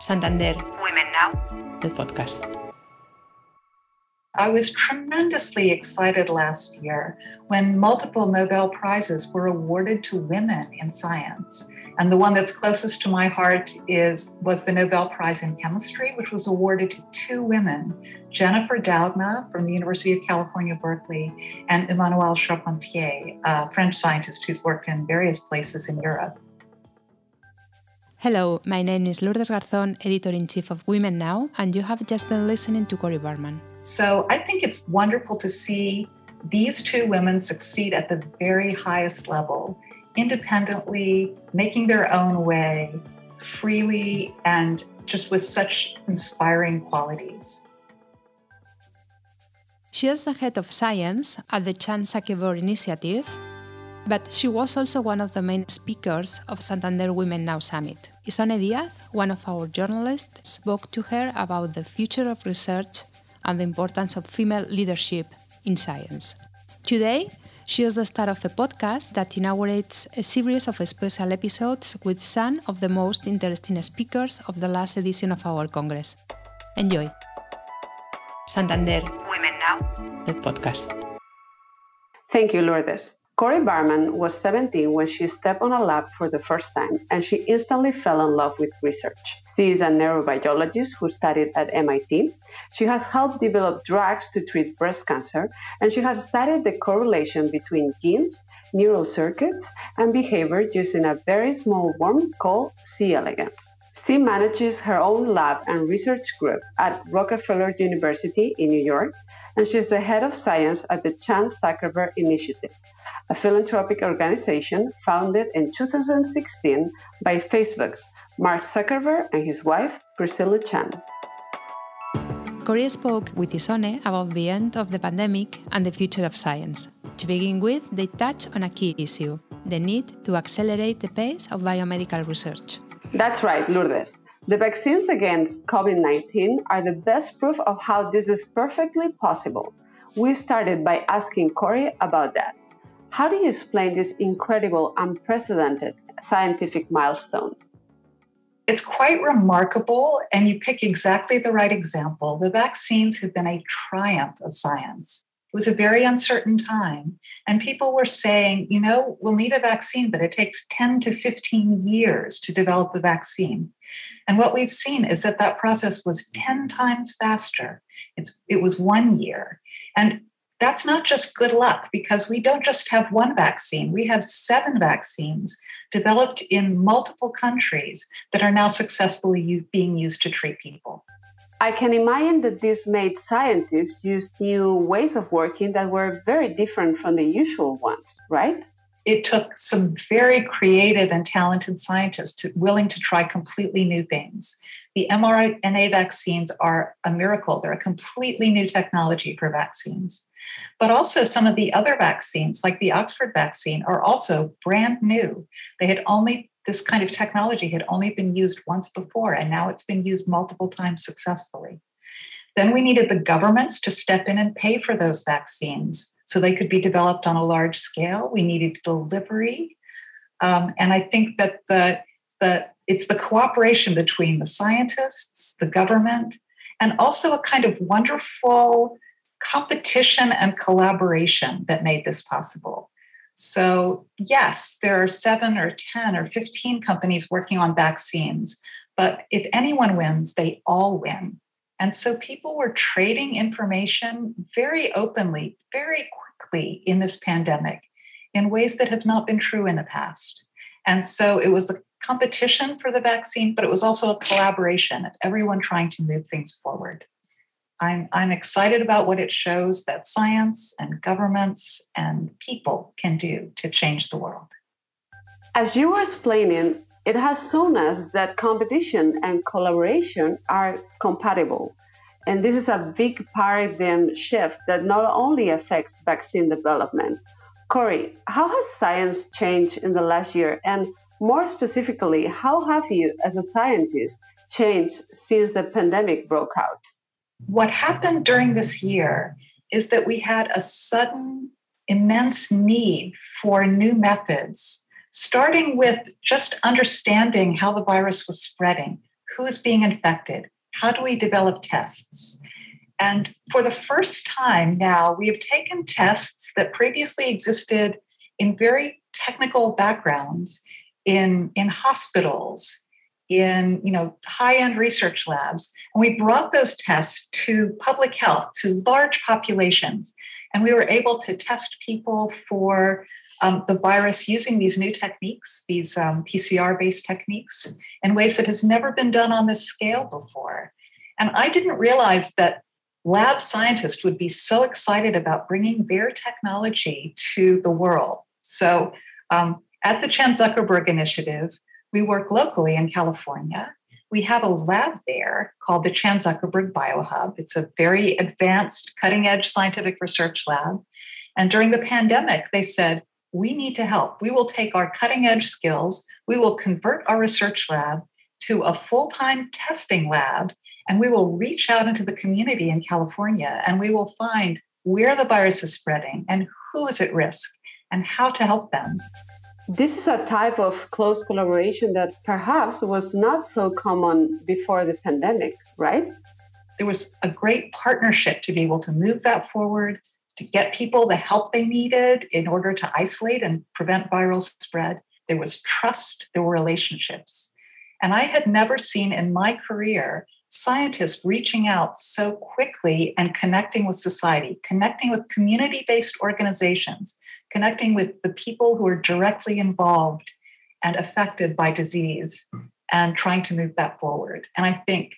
Santander Women Now, the podcast. I was tremendously excited last year when multiple Nobel Prizes were awarded to women in science. And the one that's closest to my heart is was the Nobel Prize in Chemistry, which was awarded to two women, Jennifer Doudna from the University of California, Berkeley, and Emmanuelle Charpentier, a French scientist who's worked in various places in Europe. Hello, my name is Lourdes Garzón, editor in chief of Women Now, and you have just been listening to Cori Bargmann. So I think it's wonderful to see these two women succeed at the very highest level, independently, making their own way, freely, and just with such inspiring qualities. She is the head of science at the Chan Zuckerberg Initiative but she was also one of the main speakers of Santander Women Now Summit. Isone Diaz, one of our journalists, spoke to her about the future of research and the importance of female leadership in science. Today, she is the star of a podcast that inaugurates a series of special episodes with some of the most interesting speakers of the last edition of our Congress. Enjoy. Santander Women Now, the podcast. Thank you, Lourdes. Cori Bargmann was 17 when she stepped on a lab for the first time, and she instantly fell in love with research. She is a neurobiologist who studied at MIT. She has helped develop drugs to treat breast cancer, and she has studied the correlation between genes, neural circuits, and behavior using a very small worm called C. elegans. She manages her own lab and research group at Rockefeller University in New York, and she's the head of science at the Chan Zuckerberg Initiative, a philanthropic organization founded in 2016 by Facebook's Mark Zuckerberg and his wife, Priscilla Chan. Cori spoke with Isone about the end of the pandemic and the future of science. To begin with, they touch on a key issue the need to accelerate the pace of biomedical research. That's right, Lourdes. The vaccines against COVID 19 are the best proof of how this is perfectly possible. We started by asking Cori about that. How do you explain this incredible, unprecedented scientific milestone? It's quite remarkable, and you pick exactly the right example. The vaccines have been a triumph of science. It was a very uncertain time. And people were saying, you know, we'll need a vaccine, but it takes 10 to 15 years to develop a vaccine. And what we've seen is that that process was 10 times faster. It's, it was one year. And that's not just good luck because we don't just have one vaccine, we have seven vaccines developed in multiple countries that are now successfully being used to treat people. I can imagine that this made scientists use new ways of working that were very different from the usual ones, right? It took some very creative and talented scientists to, willing to try completely new things. The mRNA vaccines are a miracle. They're a completely new technology for vaccines. But also, some of the other vaccines, like the Oxford vaccine, are also brand new. They had only this kind of technology had only been used once before, and now it's been used multiple times successfully. Then we needed the governments to step in and pay for those vaccines so they could be developed on a large scale. We needed delivery. Um, and I think that the, the, it's the cooperation between the scientists, the government, and also a kind of wonderful competition and collaboration that made this possible. So, yes, there are seven or 10 or 15 companies working on vaccines, but if anyone wins, they all win. And so people were trading information very openly, very quickly in this pandemic in ways that have not been true in the past. And so it was the competition for the vaccine, but it was also a collaboration of everyone trying to move things forward. I'm, I'm excited about what it shows that science and governments and people can do to change the world. As you were explaining, it has shown us that competition and collaboration are compatible. And this is a big paradigm shift that not only affects vaccine development. Cori, how has science changed in the last year? And more specifically, how have you, as a scientist, changed since the pandemic broke out? What happened during this year is that we had a sudden immense need for new methods, starting with just understanding how the virus was spreading, who is being infected? How do we develop tests? And for the first time now, we have taken tests that previously existed in very technical backgrounds in, in hospitals, in you know high-end research labs, and we brought those tests to public health, to large populations, and we were able to test people for um, the virus using these new techniques, these um, PCR-based techniques, in ways that has never been done on this scale before. And I didn't realize that lab scientists would be so excited about bringing their technology to the world. So um, at the Chan Zuckerberg Initiative, we work locally in California. We have a lab there called the Chan Zuckerberg BioHub. It's a very advanced, cutting edge scientific research lab. And during the pandemic, they said, we need to help. We will take our cutting edge skills, we will convert our research lab to a full time testing lab, and we will reach out into the community in California and we will find where the virus is spreading and who is at risk and how to help them. This is a type of close collaboration that perhaps was not so common before the pandemic, right? There was a great partnership to be able to move that forward, to get people the help they needed in order to isolate and prevent viral spread. There was trust, there were relationships. And I had never seen in my career scientists reaching out so quickly and connecting with society, connecting with community based organizations, connecting with the people who are directly involved and affected by disease, and trying to move that forward. And I think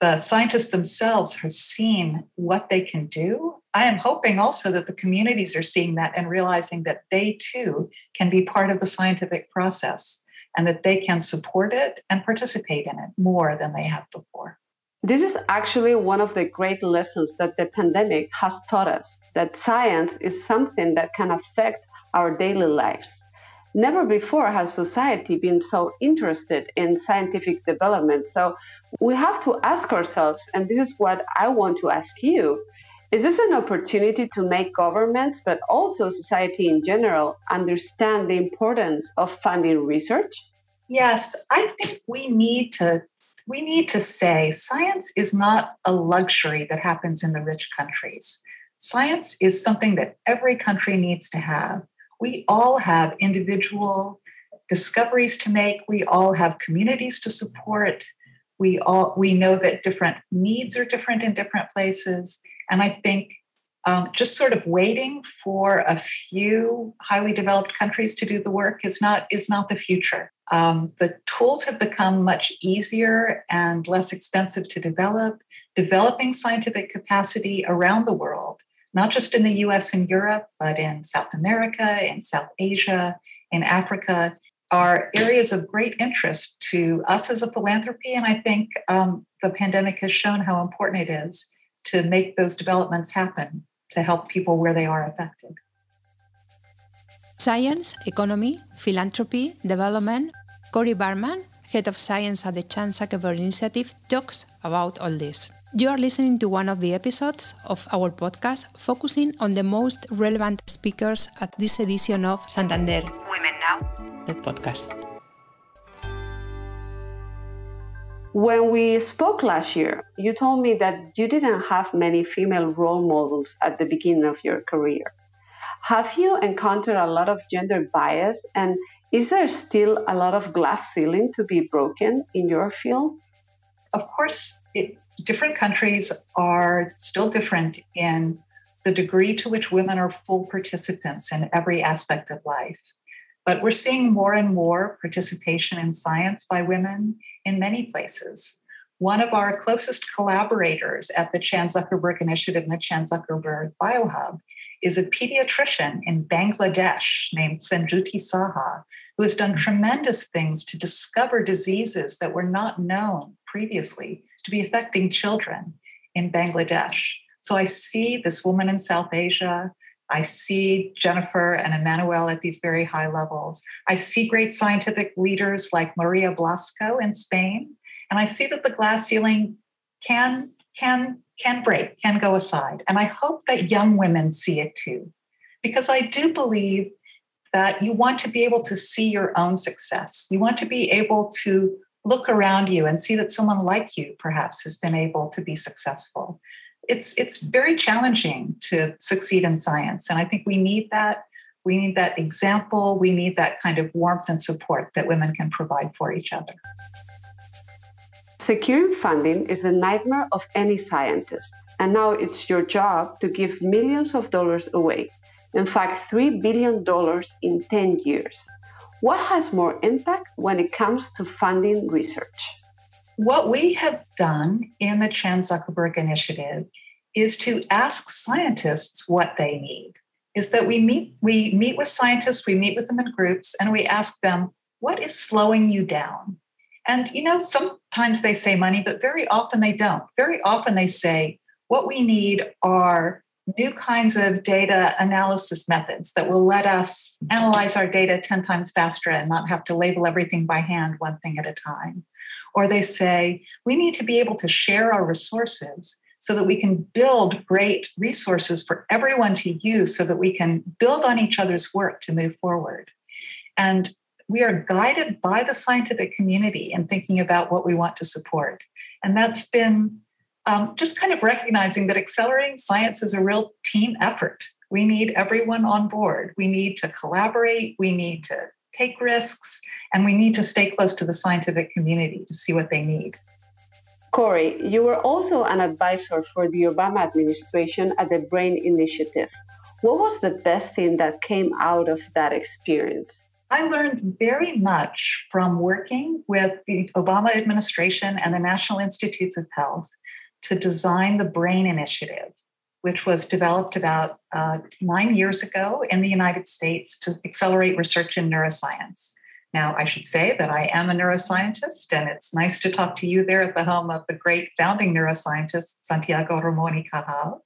the scientists themselves have seen what they can do. I am hoping also that the communities are seeing that and realizing that they too can be part of the scientific process and that they can support it and participate in it more than they have before. This is actually one of the great lessons that the pandemic has taught us that science is something that can affect our daily lives. Never before has society been so interested in scientific development. So we have to ask ourselves, and this is what I want to ask you is this an opportunity to make governments, but also society in general, understand the importance of funding research? Yes, I think we need to we need to say science is not a luxury that happens in the rich countries. Science is something that every country needs to have. We all have individual discoveries to make, we all have communities to support. We all we know that different needs are different in different places. And I think um, just sort of waiting for a few highly developed countries to do the work is not is not the future. Um, the tools have become much easier and less expensive to develop. Developing scientific capacity around the world, not just in the US and Europe, but in South America, in South Asia, in Africa, are areas of great interest to us as a philanthropy. And I think um, the pandemic has shown how important it is to make those developments happen to help people where they are affected. Science, economy, philanthropy, development. Cori Bargmann, head of science at the Chan Zuckerberg Initiative, talks about all this. You are listening to one of the episodes of our podcast focusing on the most relevant speakers at this edition of Santander Women Now, the podcast. When we spoke last year, you told me that you didn't have many female role models at the beginning of your career. Have you encountered a lot of gender bias? And is there still a lot of glass ceiling to be broken in your field? Of course, it, different countries are still different in the degree to which women are full participants in every aspect of life. But we're seeing more and more participation in science by women in many places. One of our closest collaborators at the Chan Zuckerberg Initiative and the Chan Zuckerberg BioHub is a pediatrician in Bangladesh named Senjuti Saha, who has done tremendous things to discover diseases that were not known previously to be affecting children in Bangladesh. So I see this woman in South Asia I see Jennifer and Emmanuelle at these very high levels. I see great scientific leaders like Maria Blasco in Spain, and I see that the glass ceiling can can can break, can go aside. And I hope that young women see it too, because I do believe that you want to be able to see your own success. You want to be able to look around you and see that someone like you perhaps has been able to be successful. It's, it's very challenging to succeed in science. And I think we need that. We need that example. We need that kind of warmth and support that women can provide for each other. Securing funding is the nightmare of any scientist. And now it's your job to give millions of dollars away. In fact, $3 billion in 10 years. What has more impact when it comes to funding research? What we have done in the Chan Zuckerberg Initiative is to ask scientists what they need. Is that we meet we meet with scientists, we meet with them in groups, and we ask them, what is slowing you down? And you know, sometimes they say money, but very often they don't. Very often they say, what we need are new kinds of data analysis methods that will let us analyze our data 10 times faster and not have to label everything by hand, one thing at a time. Or they say, we need to be able to share our resources so that we can build great resources for everyone to use so that we can build on each other's work to move forward. And we are guided by the scientific community in thinking about what we want to support. And that's been um, just kind of recognizing that accelerating science is a real team effort. We need everyone on board. We need to collaborate. We need to take risks, and we need to stay close to the scientific community to see what they need. Cori, you were also an advisor for the Obama administration at the BRAIN Initiative. What was the best thing that came out of that experience? I learned very much from working with the Obama administration and the National Institutes of Health to design the BRAIN Initiative, which was developed about uh, nine years ago in the United States to accelerate research in neuroscience. Now, I should say that I am a neuroscientist, and it's nice to talk to you there at the home of the great founding neuroscientist, Santiago Ramón y Cajal.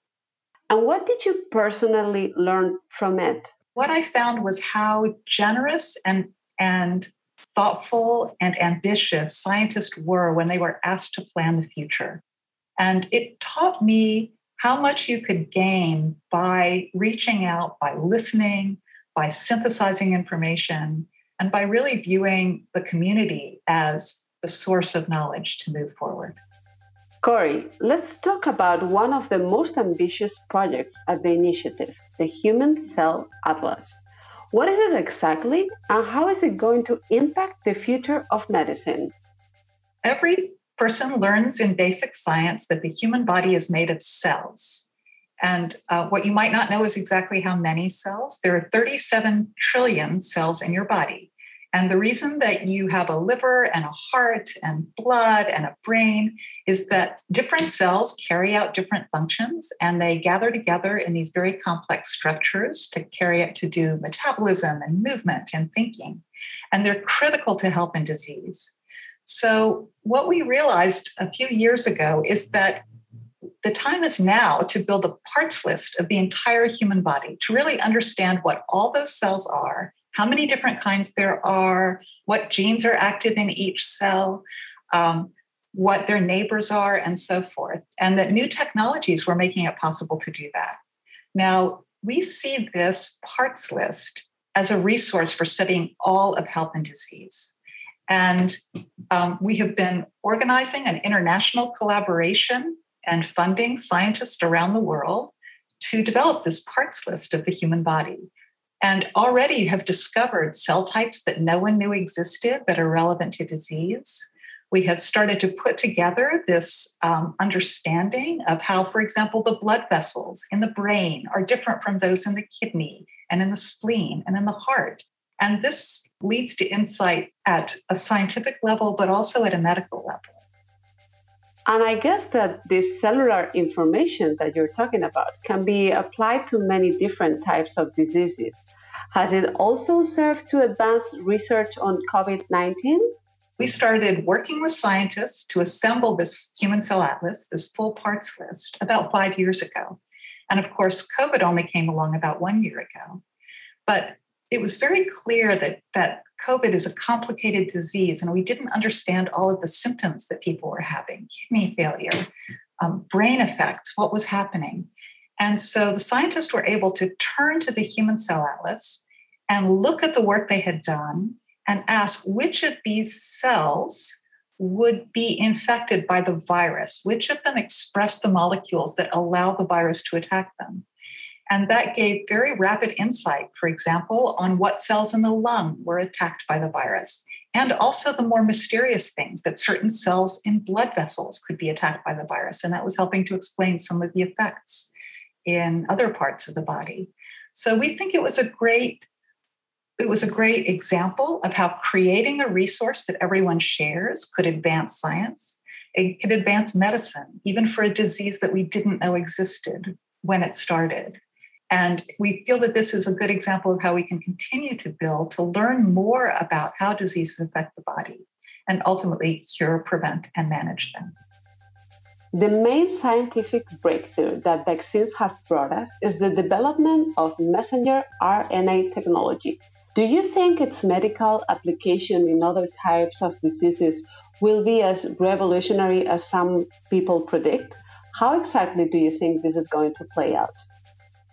And what did you personally learn from it? What I found was how generous and, and thoughtful and ambitious scientists were when they were asked to plan the future. And it taught me how much you could gain by reaching out, by listening, by synthesizing information, and by really viewing the community as the source of knowledge to move forward. Cori, let's talk about one of the most ambitious projects at the initiative, the Human Cell Atlas. What is it exactly, and how is it going to impact the future of medicine? Every person learns in basic science that the human body is made of cells. And uh, what you might not know is exactly how many cells. There are 37 trillion cells in your body. And the reason that you have a liver and a heart and blood and a brain is that different cells carry out different functions and they gather together in these very complex structures to carry out to do metabolism and movement and thinking. And they're critical to health and disease. So, what we realized a few years ago is that the time is now to build a parts list of the entire human body to really understand what all those cells are, how many different kinds there are, what genes are active in each cell, um, what their neighbors are, and so forth. And that new technologies were making it possible to do that. Now, we see this parts list as a resource for studying all of health and disease. And um, we have been organizing an international collaboration and funding scientists around the world to develop this parts list of the human body. And already have discovered cell types that no one knew existed that are relevant to disease. We have started to put together this um, understanding of how, for example, the blood vessels in the brain are different from those in the kidney and in the spleen and in the heart. And this leads to insight at a scientific level, but also at a medical level. And I guess that this cellular information that you're talking about can be applied to many different types of diseases. Has it also served to advance research on COVID 19? We started working with scientists to assemble this human cell atlas, this full parts list, about five years ago. And of course, COVID only came along about one year ago. But it was very clear that that COVID is a complicated disease, and we didn't understand all of the symptoms that people were having kidney failure, um, brain effects, what was happening. And so the scientists were able to turn to the Human Cell Atlas and look at the work they had done and ask which of these cells would be infected by the virus, which of them express the molecules that allow the virus to attack them. And that gave very rapid insight, for example, on what cells in the lung were attacked by the virus, and also the more mysterious things that certain cells in blood vessels could be attacked by the virus. And that was helping to explain some of the effects in other parts of the body. So we think it was a great it was a great example of how creating a resource that everyone shares could advance science. It could advance medicine, even for a disease that we didn't know existed when it started. And we feel that this is a good example of how we can continue to build to learn more about how diseases affect the body and ultimately cure, prevent, and manage them. The main scientific breakthrough that vaccines have brought us is the development of messenger RNA technology, do you think its medical application in other types of diseases will be as revolutionary as some people predict? How exactly do you think this is going to play out?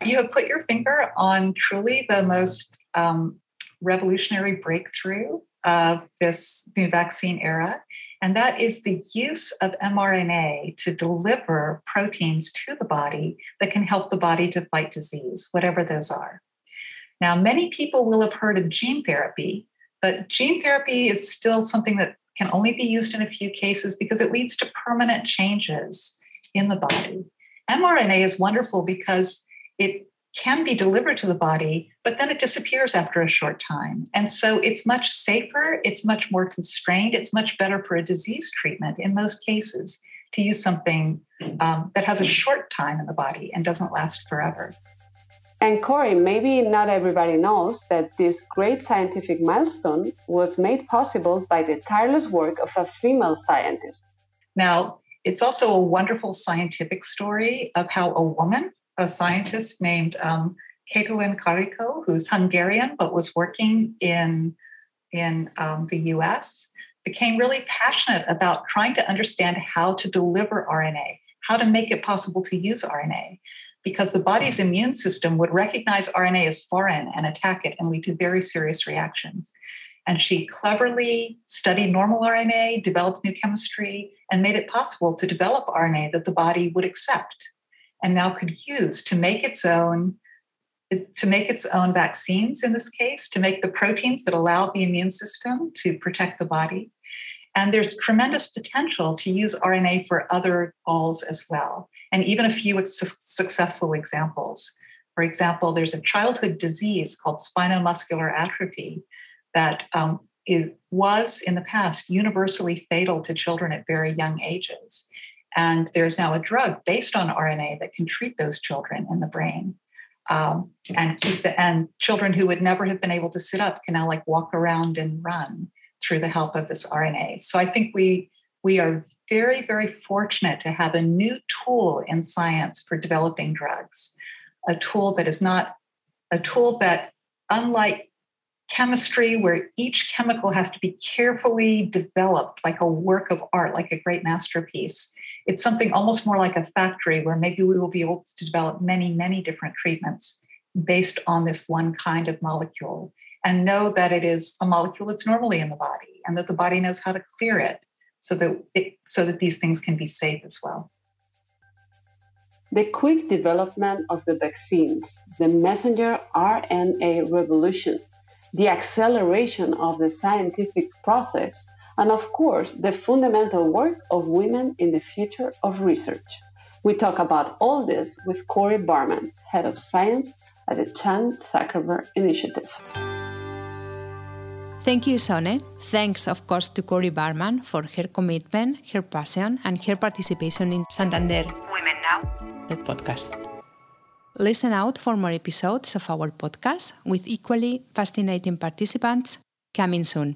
You have put your finger on truly the most um, revolutionary breakthrough of this new vaccine era, and that is the use of mRNA to deliver proteins to the body that can help the body to fight disease, whatever those are. Now, many people will have heard of gene therapy, but gene therapy is still something that can only be used in a few cases because it leads to permanent changes in the body. mRNA is wonderful because it can be delivered to the body, but then it disappears after a short time. And so it's much safer, it's much more constrained, it's much better for a disease treatment in most cases to use something um, that has a short time in the body and doesn't last forever. And Cori, maybe not everybody knows that this great scientific milestone was made possible by the tireless work of a female scientist. Now, it's also a wonderful scientific story of how a woman, a scientist named um, Katalin Karikó, who's Hungarian but was working in, in um, the US, became really passionate about trying to understand how to deliver RNA, how to make it possible to use RNA because the body's immune system would recognize RNA as foreign and attack it and lead to very serious reactions. And she cleverly studied normal RNA, developed new chemistry, and made it possible to develop RNA that the body would accept and now could use to make its own to make its own vaccines in this case to make the proteins that allow the immune system to protect the body and there's tremendous potential to use rna for other goals as well and even a few su- successful examples. For example, there's a childhood disease called spinal muscular atrophy that um, is, was in the past universally fatal to children at very young ages. And there's now a drug based on RNA that can treat those children in the brain. Um, and keep the and children who would never have been able to sit up can now like walk around and run through the help of this RNA. So I think we we are very, very fortunate to have a new tool in science for developing drugs, a tool that is not a tool that, unlike chemistry, where each chemical has to be carefully developed like a work of art, like a great masterpiece. It's something almost more like a factory where maybe we will be able to develop many, many different treatments based on this one kind of molecule and know that it is a molecule that's normally in the body and that the body knows how to clear it so that it, so that these things can be safe as well. The quick development of the vaccines, the messenger RNA revolution, the acceleration of the scientific process, and of course, the fundamental work of women in the future of research. We talk about all this with Cori Bargmann, Head of Science at the Chan Zuckerberg Initiative. Thank you, Sone. Thanks, of course, to Cori Bargmann for her commitment, her passion, and her participation in Santander Women Now, the podcast. Listen out for more episodes of our podcast with equally fascinating participants coming soon.